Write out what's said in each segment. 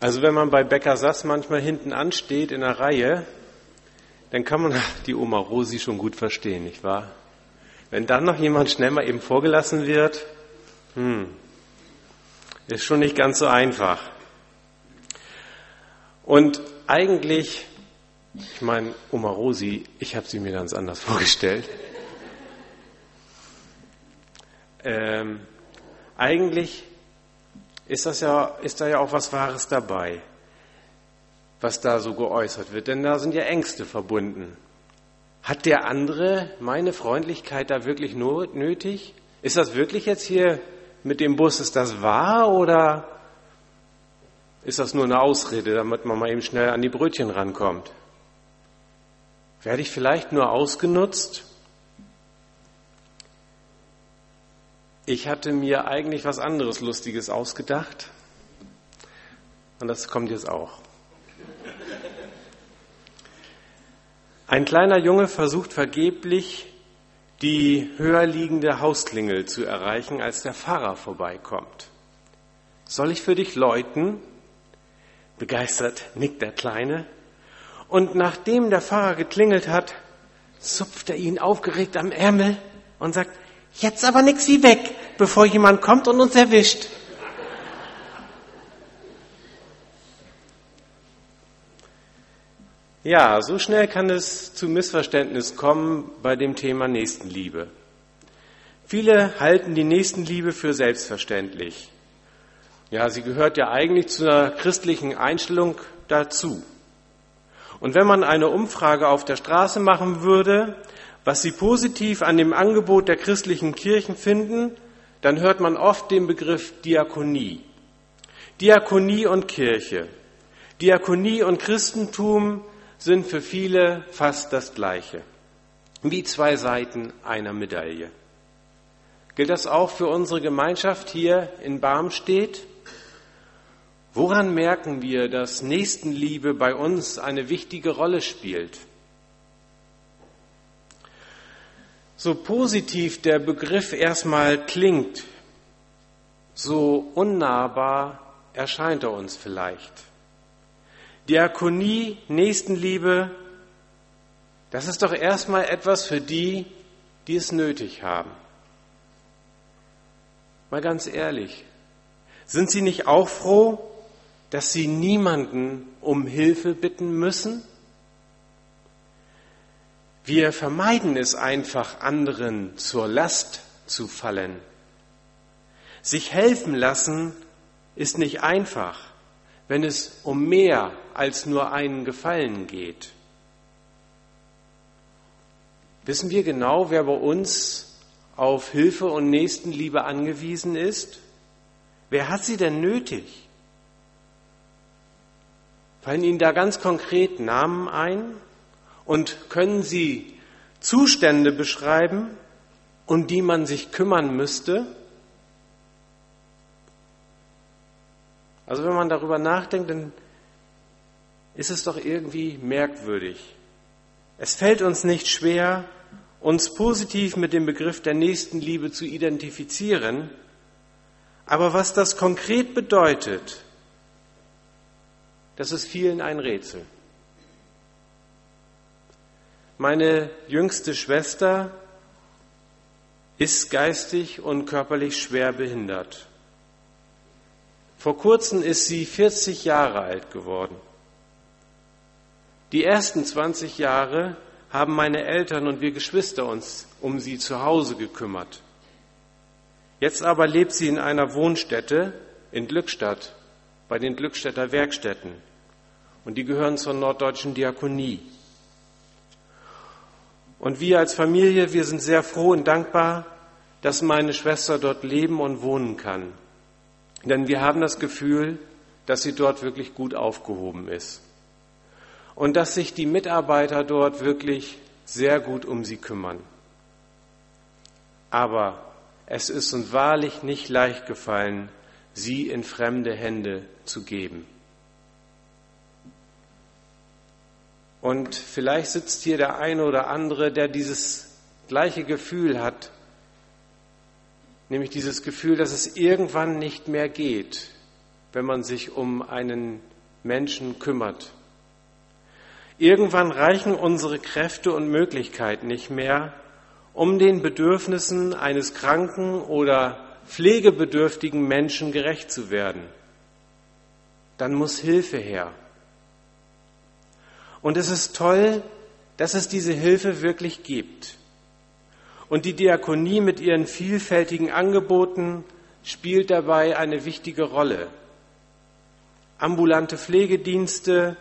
Also wenn man bei Bäcker Sass manchmal hinten ansteht in der Reihe, dann kann man die Oma Rosi schon gut verstehen, nicht wahr? Wenn dann noch jemand schnell mal eben vorgelassen wird, hm, ist schon nicht ganz so einfach. Und eigentlich, ich meine, Oma Rosi, ich habe sie mir ganz anders vorgestellt. Ähm, eigentlich ist, das ja, ist da ja auch was Wahres dabei, was da so geäußert wird, denn da sind ja Ängste verbunden. Hat der andere meine Freundlichkeit da wirklich nötig? Ist das wirklich jetzt hier mit dem Bus, ist das wahr oder ist das nur eine Ausrede, damit man mal eben schnell an die Brötchen rankommt? Werde ich vielleicht nur ausgenutzt? Ich hatte mir eigentlich was anderes Lustiges ausgedacht. Und das kommt jetzt auch. Ein kleiner Junge versucht vergeblich, die höher liegende Hausklingel zu erreichen, als der Pfarrer vorbeikommt. Soll ich für dich läuten? Begeistert nickt der Kleine. Und nachdem der Pfarrer geklingelt hat, zupft er ihn aufgeregt am Ärmel und sagt, Jetzt aber nix wie weg, bevor jemand kommt und uns erwischt. Ja, so schnell kann es zu Missverständnis kommen bei dem Thema Nächstenliebe. Viele halten die Nächstenliebe für selbstverständlich. Ja, sie gehört ja eigentlich zu einer christlichen Einstellung dazu. Und wenn man eine Umfrage auf der Straße machen würde, was Sie positiv an dem Angebot der christlichen Kirchen finden, dann hört man oft den Begriff Diakonie. Diakonie und Kirche. Diakonie und Christentum sind für viele fast das Gleiche, wie zwei Seiten einer Medaille. Gilt das auch für unsere Gemeinschaft hier in Barmstedt? Woran merken wir, dass Nächstenliebe bei uns eine wichtige Rolle spielt? So positiv der Begriff erstmal klingt, so unnahbar erscheint er uns vielleicht. Diakonie, Nächstenliebe, das ist doch erstmal etwas für die, die es nötig haben. Mal ganz ehrlich, sind Sie nicht auch froh, dass Sie niemanden um Hilfe bitten müssen? Wir vermeiden es einfach, anderen zur Last zu fallen. Sich helfen lassen ist nicht einfach, wenn es um mehr als nur einen Gefallen geht. Wissen wir genau, wer bei uns auf Hilfe und Nächstenliebe angewiesen ist? Wer hat sie denn nötig? Fallen Ihnen da ganz konkret Namen ein? Und können Sie Zustände beschreiben, um die man sich kümmern müsste? Also wenn man darüber nachdenkt, dann ist es doch irgendwie merkwürdig. Es fällt uns nicht schwer, uns positiv mit dem Begriff der Nächstenliebe zu identifizieren, aber was das konkret bedeutet, das ist vielen ein Rätsel. Meine jüngste Schwester ist geistig und körperlich schwer behindert. Vor kurzem ist sie 40 Jahre alt geworden. Die ersten 20 Jahre haben meine Eltern und wir Geschwister uns um sie zu Hause gekümmert. Jetzt aber lebt sie in einer Wohnstätte in Glückstadt, bei den Glückstädter Werkstätten. Und die gehören zur norddeutschen Diakonie. Und wir als Familie, wir sind sehr froh und dankbar, dass meine Schwester dort leben und wohnen kann. Denn wir haben das Gefühl, dass sie dort wirklich gut aufgehoben ist. Und dass sich die Mitarbeiter dort wirklich sehr gut um sie kümmern. Aber es ist uns wahrlich nicht leicht gefallen, sie in fremde Hände zu geben. Und vielleicht sitzt hier der eine oder andere, der dieses gleiche Gefühl hat, nämlich dieses Gefühl, dass es irgendwann nicht mehr geht, wenn man sich um einen Menschen kümmert. Irgendwann reichen unsere Kräfte und Möglichkeiten nicht mehr, um den Bedürfnissen eines kranken oder pflegebedürftigen Menschen gerecht zu werden. Dann muss Hilfe her. Und es ist toll, dass es diese Hilfe wirklich gibt. Und die Diakonie mit ihren vielfältigen Angeboten spielt dabei eine wichtige Rolle. Ambulante Pflegedienste,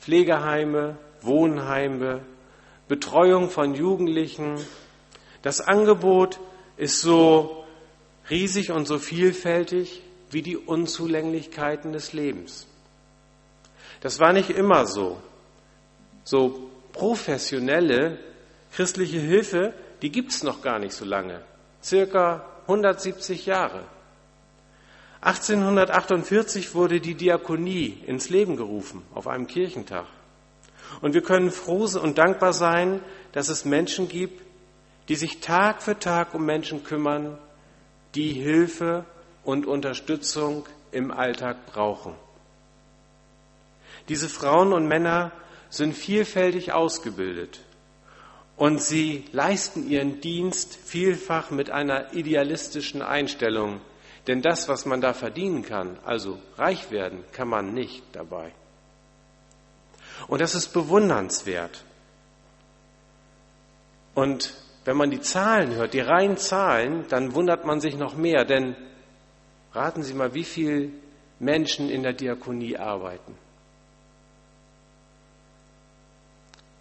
Pflegeheime, Wohnheime, Betreuung von Jugendlichen. Das Angebot ist so riesig und so vielfältig wie die Unzulänglichkeiten des Lebens. Das war nicht immer so. So professionelle christliche Hilfe, die gibt es noch gar nicht so lange. Circa 170 Jahre. 1848 wurde die Diakonie ins Leben gerufen auf einem Kirchentag. Und wir können froh und dankbar sein, dass es Menschen gibt, die sich Tag für Tag um Menschen kümmern, die Hilfe und Unterstützung im Alltag brauchen. Diese Frauen und Männer sind vielfältig ausgebildet und sie leisten ihren Dienst vielfach mit einer idealistischen Einstellung. Denn das, was man da verdienen kann, also reich werden, kann man nicht dabei. Und das ist bewundernswert. Und wenn man die Zahlen hört, die reinen Zahlen, dann wundert man sich noch mehr, denn raten Sie mal, wie viele Menschen in der Diakonie arbeiten.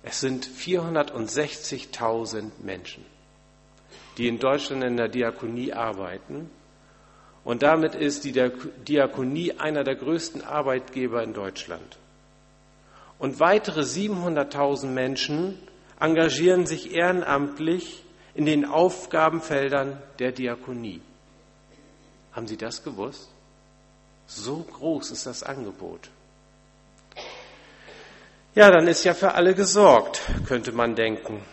Es sind 460.000 Menschen, die in Deutschland in der Diakonie arbeiten. Und damit ist die Diakonie einer der größten Arbeitgeber in Deutschland. Und weitere 700.000 Menschen engagieren sich ehrenamtlich in den Aufgabenfeldern der Diakonie. Haben Sie das gewusst? So groß ist das Angebot. Ja, dann ist ja für alle gesorgt, könnte man denken.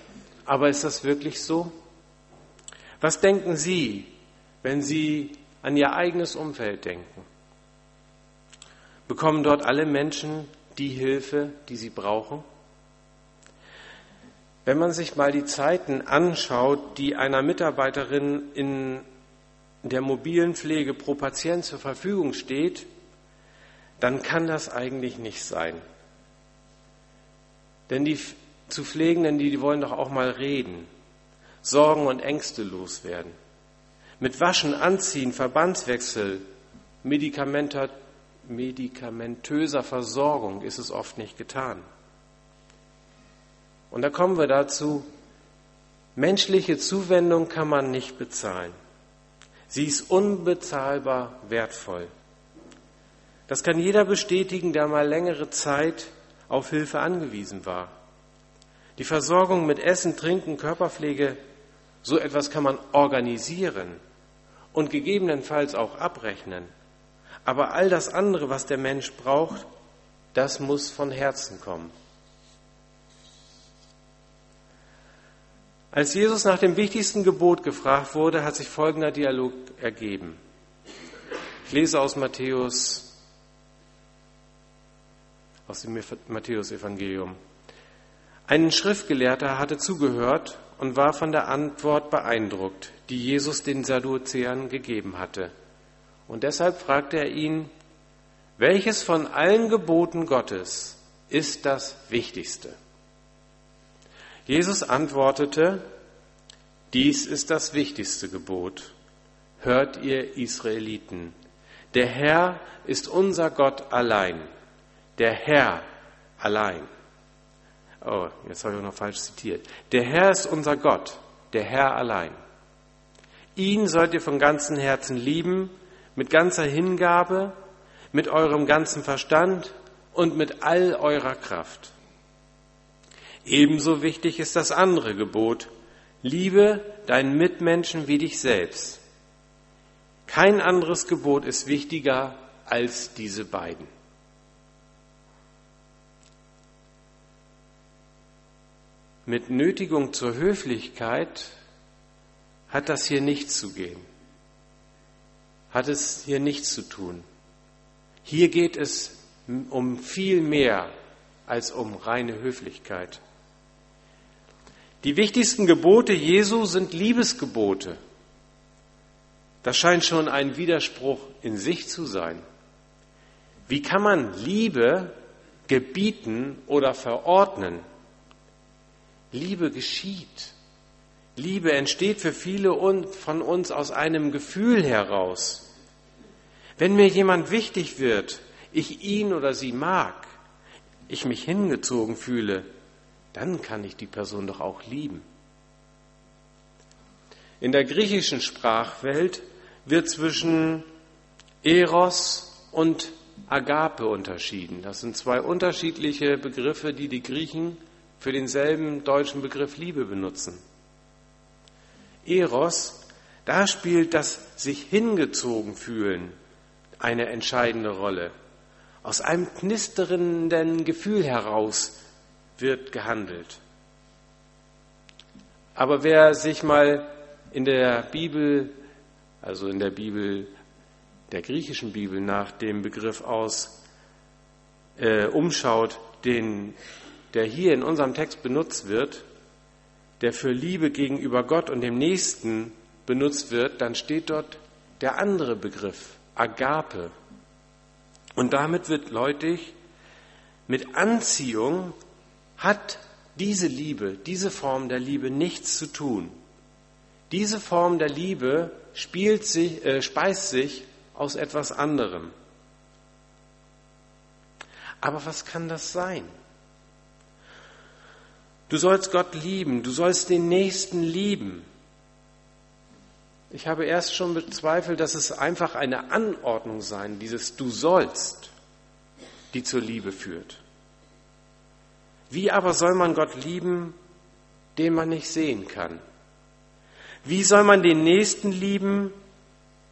Aber ist das wirklich so? Was denken Sie, wenn Sie an Ihr eigenes Umfeld denken? Bekommen dort alle Menschen die Hilfe, die sie brauchen? Wenn man sich mal die Zeiten anschaut, die einer Mitarbeiterin in der mobilen Pflege pro Patient zur Verfügung steht, dann kann das eigentlich nicht sein. Denn die zu Pflegenden, die, die wollen doch auch mal reden, Sorgen und Ängste loswerden. Mit Waschen, Anziehen, Verbandswechsel, medikamentöser Versorgung ist es oft nicht getan. Und da kommen wir dazu, menschliche Zuwendung kann man nicht bezahlen. Sie ist unbezahlbar wertvoll. Das kann jeder bestätigen, der mal längere Zeit auf Hilfe angewiesen war. Die Versorgung mit Essen, Trinken, Körperpflege, so etwas kann man organisieren und gegebenenfalls auch abrechnen. Aber all das andere, was der Mensch braucht, das muss von Herzen kommen. Als Jesus nach dem wichtigsten Gebot gefragt wurde, hat sich folgender Dialog ergeben. Ich lese aus Matthäus aus dem Matthäusevangelium. Ein Schriftgelehrter hatte zugehört und war von der Antwort beeindruckt, die Jesus den Sadduzäern gegeben hatte. Und deshalb fragte er ihn, welches von allen Geboten Gottes ist das Wichtigste? Jesus antwortete, dies ist das wichtigste Gebot. Hört ihr Israeliten, der Herr ist unser Gott allein der Herr allein. Oh, jetzt habe ich auch noch falsch zitiert. Der Herr ist unser Gott, der Herr allein. Ihn sollt ihr von ganzem Herzen lieben, mit ganzer Hingabe, mit eurem ganzen Verstand und mit all eurer Kraft. Ebenso wichtig ist das andere Gebot, liebe deinen Mitmenschen wie dich selbst. Kein anderes Gebot ist wichtiger als diese beiden. Mit Nötigung zur Höflichkeit hat das hier nichts zu gehen, hat es hier nichts zu tun. Hier geht es um viel mehr als um reine Höflichkeit. Die wichtigsten Gebote Jesu sind Liebesgebote. Das scheint schon ein Widerspruch in sich zu sein. Wie kann man Liebe gebieten oder verordnen? Liebe geschieht. Liebe entsteht für viele von uns aus einem Gefühl heraus. Wenn mir jemand wichtig wird, ich ihn oder sie mag, ich mich hingezogen fühle, dann kann ich die Person doch auch lieben. In der griechischen Sprachwelt wird zwischen Eros und Agape unterschieden. Das sind zwei unterschiedliche Begriffe, die die Griechen für denselben deutschen Begriff Liebe benutzen. Eros, da spielt das sich hingezogen fühlen eine entscheidende Rolle. Aus einem knisternden Gefühl heraus wird gehandelt. Aber wer sich mal in der Bibel, also in der Bibel, der griechischen Bibel nach dem Begriff aus äh, umschaut, den, der hier in unserem Text benutzt wird, der für Liebe gegenüber Gott und dem Nächsten benutzt wird, dann steht dort der andere Begriff, Agape. Und damit wird deutlich, mit Anziehung hat diese Liebe, diese Form der Liebe nichts zu tun. Diese Form der Liebe spielt sich, äh, speist sich aus etwas anderem. Aber was kann das sein? Du sollst Gott lieben, du sollst den Nächsten lieben. Ich habe erst schon bezweifelt, dass es einfach eine Anordnung sein, dieses Du sollst, die zur Liebe führt. Wie aber soll man Gott lieben, den man nicht sehen kann? Wie soll man den Nächsten lieben,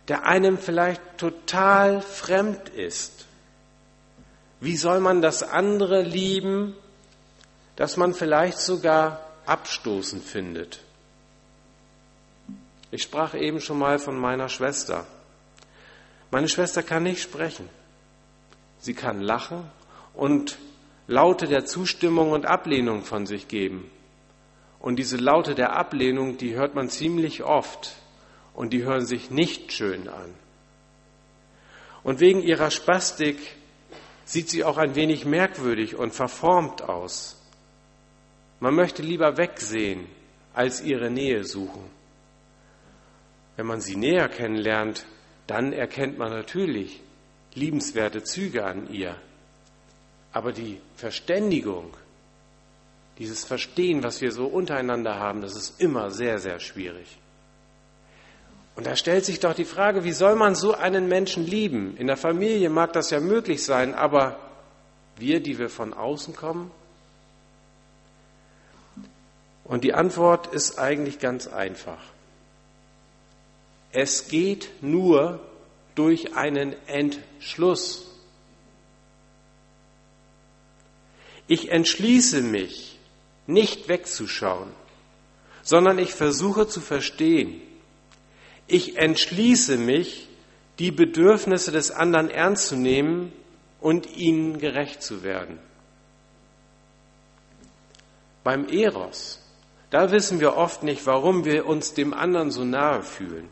der einem vielleicht total fremd ist? Wie soll man das andere lieben, das man vielleicht sogar abstoßend findet? Ich sprach eben schon mal von meiner Schwester. Meine Schwester kann nicht sprechen. Sie kann lachen und Laute der Zustimmung und Ablehnung von sich geben. Und diese Laute der Ablehnung, die hört man ziemlich oft und die hören sich nicht schön an. Und wegen ihrer Spastik sieht sie auch ein wenig merkwürdig und verformt aus. Man möchte lieber wegsehen, als ihre Nähe suchen. Wenn man sie näher kennenlernt, dann erkennt man natürlich liebenswerte Züge an ihr. Aber die Verständigung, dieses Verstehen, was wir so untereinander haben, das ist immer sehr, sehr schwierig. Und da stellt sich doch die Frage, wie soll man so einen Menschen lieben? In der Familie mag das ja möglich sein, aber wir, die wir von außen kommen? Und die Antwort ist eigentlich ganz einfach. Es geht nur durch einen Entschluss. Ich entschließe mich, nicht wegzuschauen, sondern ich versuche zu verstehen. Ich entschließe mich, die Bedürfnisse des anderen ernst zu nehmen und ihnen gerecht zu werden. Beim Eros, da wissen wir oft nicht, warum wir uns dem anderen so nahe fühlen.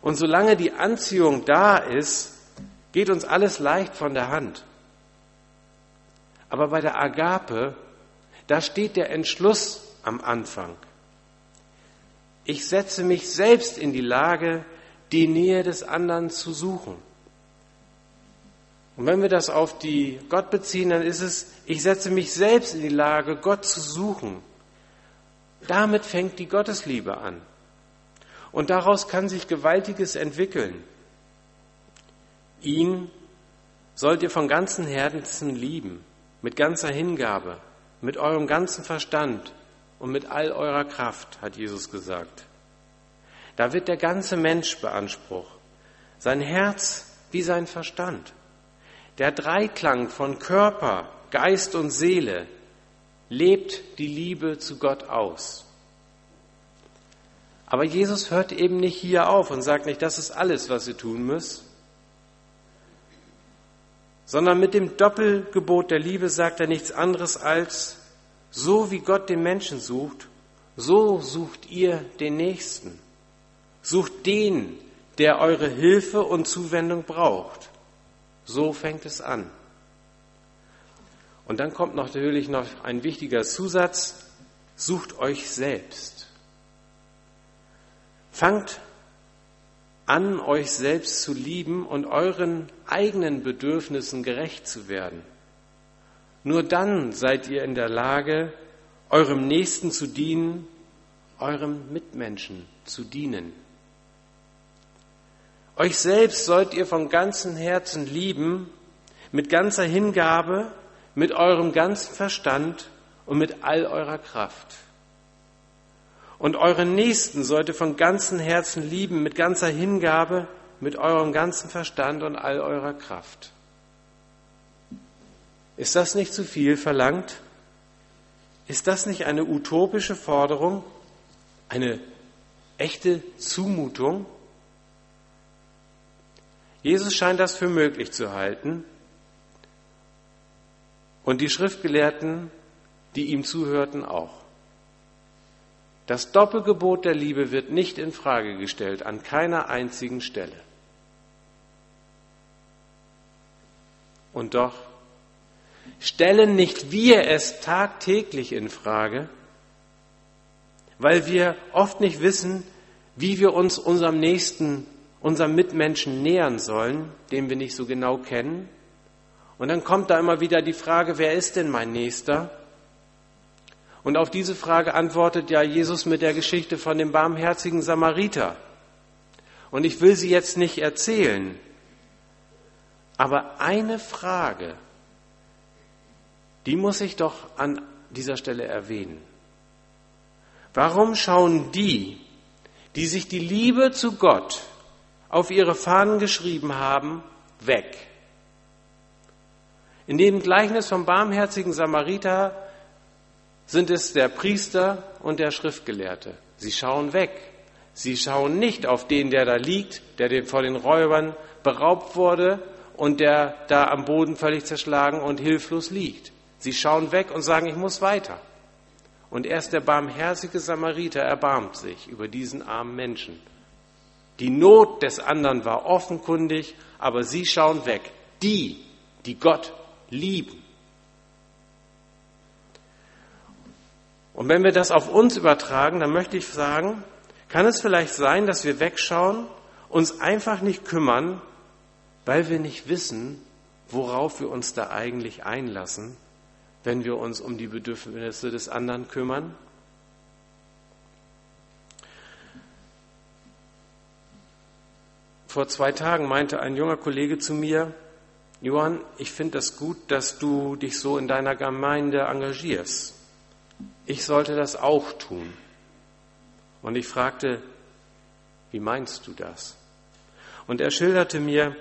Und solange die Anziehung da ist, geht uns alles leicht von der Hand. Aber bei der Agape, da steht der Entschluss am Anfang. Ich setze mich selbst in die Lage, die Nähe des anderen zu suchen. Und wenn wir das auf die Gott beziehen, dann ist es, ich setze mich selbst in die Lage, Gott zu suchen. Damit fängt die Gottesliebe an. Und daraus kann sich Gewaltiges entwickeln. Ihn sollt ihr von ganzem Herzen lieben mit ganzer Hingabe, mit eurem ganzen Verstand und mit all eurer Kraft, hat Jesus gesagt. Da wird der ganze Mensch beansprucht, sein Herz wie sein Verstand. Der Dreiklang von Körper, Geist und Seele lebt die Liebe zu Gott aus. Aber Jesus hört eben nicht hier auf und sagt nicht, das ist alles, was ihr tun müsst, sondern mit dem Doppelgebot der Liebe sagt er nichts anderes als, so wie Gott den Menschen sucht, so sucht ihr den Nächsten. Sucht den, der eure Hilfe und Zuwendung braucht. So fängt es an. Und dann kommt natürlich noch ein wichtiger Zusatz, sucht euch selbst. Fangt an, euch selbst zu lieben und euren eigenen Bedürfnissen gerecht zu werden. Nur dann seid ihr in der Lage, eurem Nächsten zu dienen, eurem Mitmenschen zu dienen. Euch selbst sollt ihr von ganzem Herzen lieben, mit ganzer Hingabe, mit eurem ganzen Verstand und mit all eurer Kraft. Und euren Nächsten sollt ihr von ganzem Herzen lieben, mit ganzer Hingabe, mit eurem ganzen Verstand und all eurer Kraft. Ist das nicht zu viel verlangt? Ist das nicht eine utopische Forderung, eine echte Zumutung? Jesus scheint das für möglich zu halten. Und die Schriftgelehrten, die ihm zuhörten, auch. Das Doppelgebot der Liebe wird nicht in Frage gestellt, an keiner einzigen Stelle. Und doch stellen nicht wir es tagtäglich in Frage, weil wir oft nicht wissen, wie wir uns unserem Nächsten unserem Mitmenschen nähern sollen, den wir nicht so genau kennen. Und dann kommt da immer wieder die Frage, wer ist denn mein Nächster? Und auf diese Frage antwortet ja Jesus mit der Geschichte von dem barmherzigen Samariter. Und ich will sie jetzt nicht erzählen, aber eine Frage, die muss ich doch an dieser Stelle erwähnen. Warum schauen die, die sich die Liebe zu Gott auf ihre Fahnen geschrieben haben, weg. In dem Gleichnis vom barmherzigen Samariter sind es der Priester und der Schriftgelehrte. Sie schauen weg. Sie schauen nicht auf den, der da liegt, der vor den Räubern beraubt wurde und der da am Boden völlig zerschlagen und hilflos liegt. Sie schauen weg und sagen, ich muss weiter. Und erst der barmherzige Samariter erbarmt sich über diesen armen Menschen die Not des anderen war offenkundig, aber sie schauen weg. Die, die Gott lieben. Und wenn wir das auf uns übertragen, dann möchte ich sagen, kann es vielleicht sein, dass wir wegschauen, uns einfach nicht kümmern, weil wir nicht wissen, worauf wir uns da eigentlich einlassen, wenn wir uns um die Bedürfnisse des anderen kümmern? Vor zwei Tagen meinte ein junger Kollege zu mir, Johann, ich finde das gut, dass du dich so in deiner Gemeinde engagierst. Ich sollte das auch tun. Und ich fragte, wie meinst du das? Und er schilderte mir,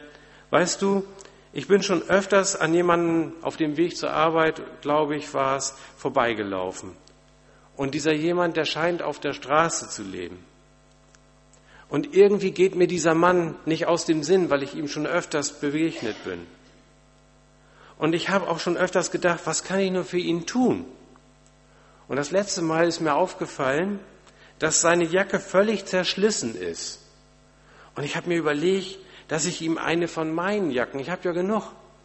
weißt du, ich bin schon öfters an jemanden auf dem Weg zur Arbeit, glaube ich, war es, vorbeigelaufen. Und dieser jemand, der scheint auf der Straße zu leben. Und irgendwie geht mir dieser Mann nicht aus dem Sinn, weil ich ihm schon öfters begegnet bin. Und ich habe auch schon öfters gedacht, was kann ich nur für ihn tun? Und das letzte Mal ist mir aufgefallen, dass seine Jacke völlig zerschlissen ist. Und ich habe mir überlegt, dass ich ihm eine von meinen Jacken, ich habe ja genug,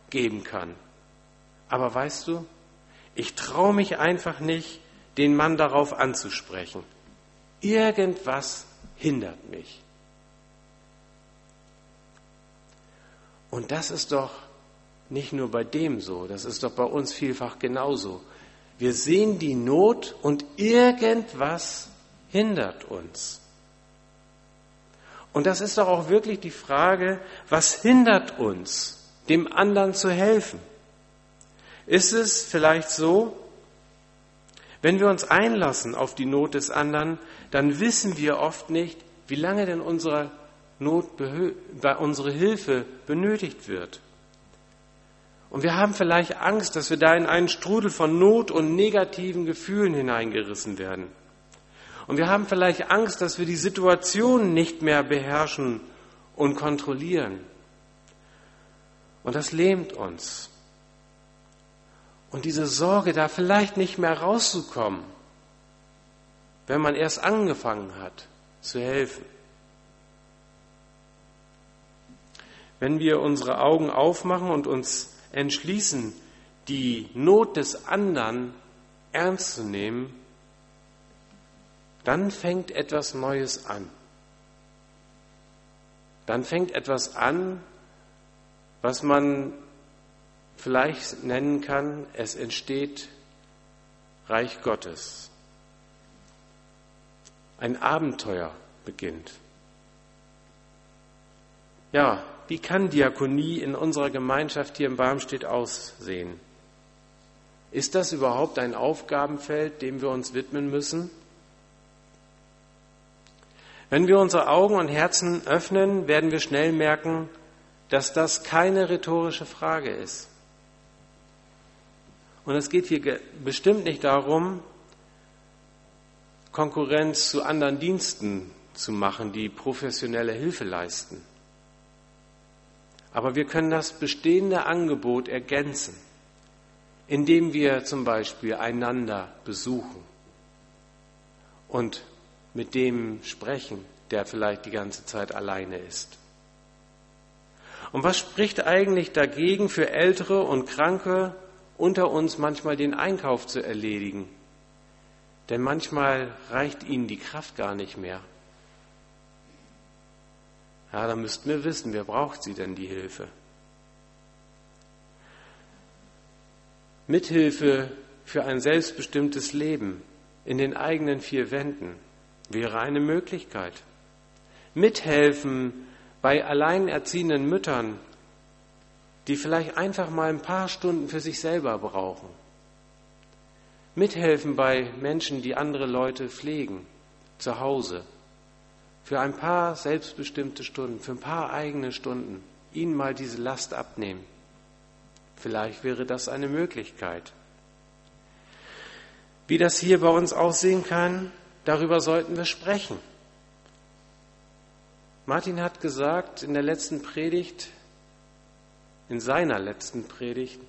geben kann. Aber weißt du, ich traue mich einfach nicht, den Mann darauf anzusprechen. Irgendwas hindert mich. Und das ist doch nicht nur bei dem so, das ist doch bei uns vielfach genauso. Wir sehen die Not und irgendwas hindert uns. Und das ist doch auch wirklich die Frage, was hindert uns, dem anderen zu helfen? Ist es vielleicht so, wenn wir uns einlassen auf die Not des anderen, dann wissen wir oft nicht, wie lange denn unsere Not, unsere Hilfe benötigt wird. Und wir haben vielleicht Angst, dass wir da in einen Strudel von Not und negativen Gefühlen hineingerissen werden. Und wir haben vielleicht Angst, dass wir die Situation nicht mehr beherrschen und kontrollieren. Und das lähmt uns. Und diese Sorge, da vielleicht nicht mehr rauszukommen, wenn man erst angefangen hat zu helfen. Wenn wir unsere Augen aufmachen und uns entschließen, die Not des anderen ernst zu nehmen, dann fängt etwas Neues an. Dann fängt etwas an, was man vielleicht nennen kann, es entsteht Reich Gottes. Ein Abenteuer beginnt. Ja, wie kann Diakonie in unserer Gemeinschaft hier in Barmstedt aussehen? Ist das überhaupt ein Aufgabenfeld, dem wir uns widmen müssen? Wenn wir unsere Augen und Herzen öffnen, werden wir schnell merken, dass das keine rhetorische Frage ist. Und es geht hier bestimmt nicht darum, Konkurrenz zu anderen Diensten zu machen, die professionelle Hilfe leisten. Aber wir können das bestehende Angebot ergänzen, indem wir zum Beispiel einander besuchen und mit dem sprechen, der vielleicht die ganze Zeit alleine ist. Und was spricht eigentlich dagegen für Ältere und Kranke unter uns manchmal den Einkauf zu erledigen? Denn manchmal reicht ihnen die Kraft gar nicht mehr. Ja, da müssten wir wissen, wer braucht sie denn die Hilfe? Mithilfe für ein selbstbestimmtes Leben in den eigenen vier Wänden wäre eine Möglichkeit. Mithelfen bei alleinerziehenden Müttern, die vielleicht einfach mal ein paar Stunden für sich selber brauchen. Mithelfen bei Menschen, die andere Leute pflegen, zu Hause. Für ein paar selbstbestimmte Stunden, für ein paar eigene Stunden, ihnen mal diese Last abnehmen. Vielleicht wäre das eine Möglichkeit. Wie das hier bei uns aussehen kann, darüber sollten wir sprechen. Martin hat gesagt in der letzten Predigt, in seiner letzten Predigt,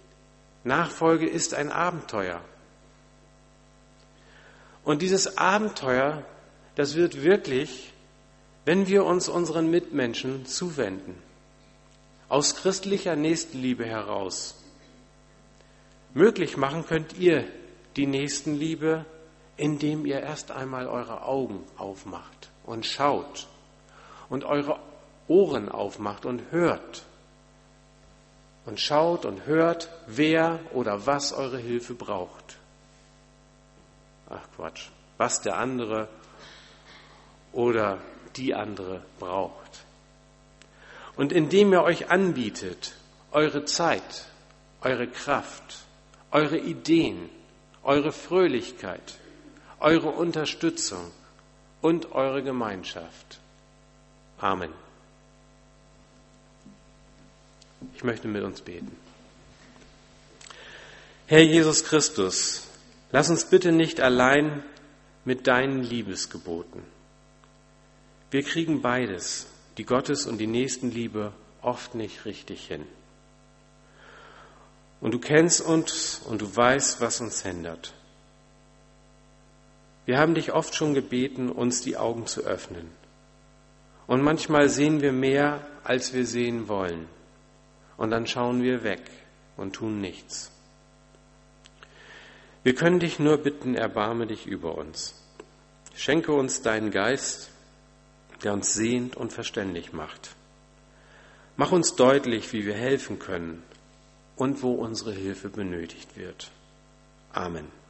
Nachfolge ist ein Abenteuer. Und dieses Abenteuer, das wird wirklich, wenn wir uns unseren Mitmenschen zuwenden, aus christlicher Nächstenliebe heraus. Möglich machen könnt ihr die Nächstenliebe, indem ihr erst einmal eure Augen aufmacht und schaut und eure Ohren aufmacht und hört und schaut und hört, wer oder was eure Hilfe braucht. Ach Quatsch, was der andere oder die andere braucht. Und indem ihr euch anbietet, eure Zeit, eure Kraft, eure Ideen, eure Fröhlichkeit, eure Unterstützung und eure Gemeinschaft. Amen. Ich möchte mit uns beten. Herr Jesus Christus, lass uns bitte nicht allein mit deinen Liebesgeboten. Wir kriegen beides, die Gottes- und die Nächstenliebe, oft nicht richtig hin. Und du kennst uns und du weißt, was uns hindert. Wir haben dich oft schon gebeten, uns die Augen zu öffnen. Und manchmal sehen wir mehr, als wir sehen wollen. Und dann schauen wir weg und tun nichts. Wir können dich nur bitten, erbarme dich über uns. Schenke uns deinen Geist, der uns sehnt und verständig macht. Mach uns deutlich, wie wir helfen können und wo unsere Hilfe benötigt wird. Amen.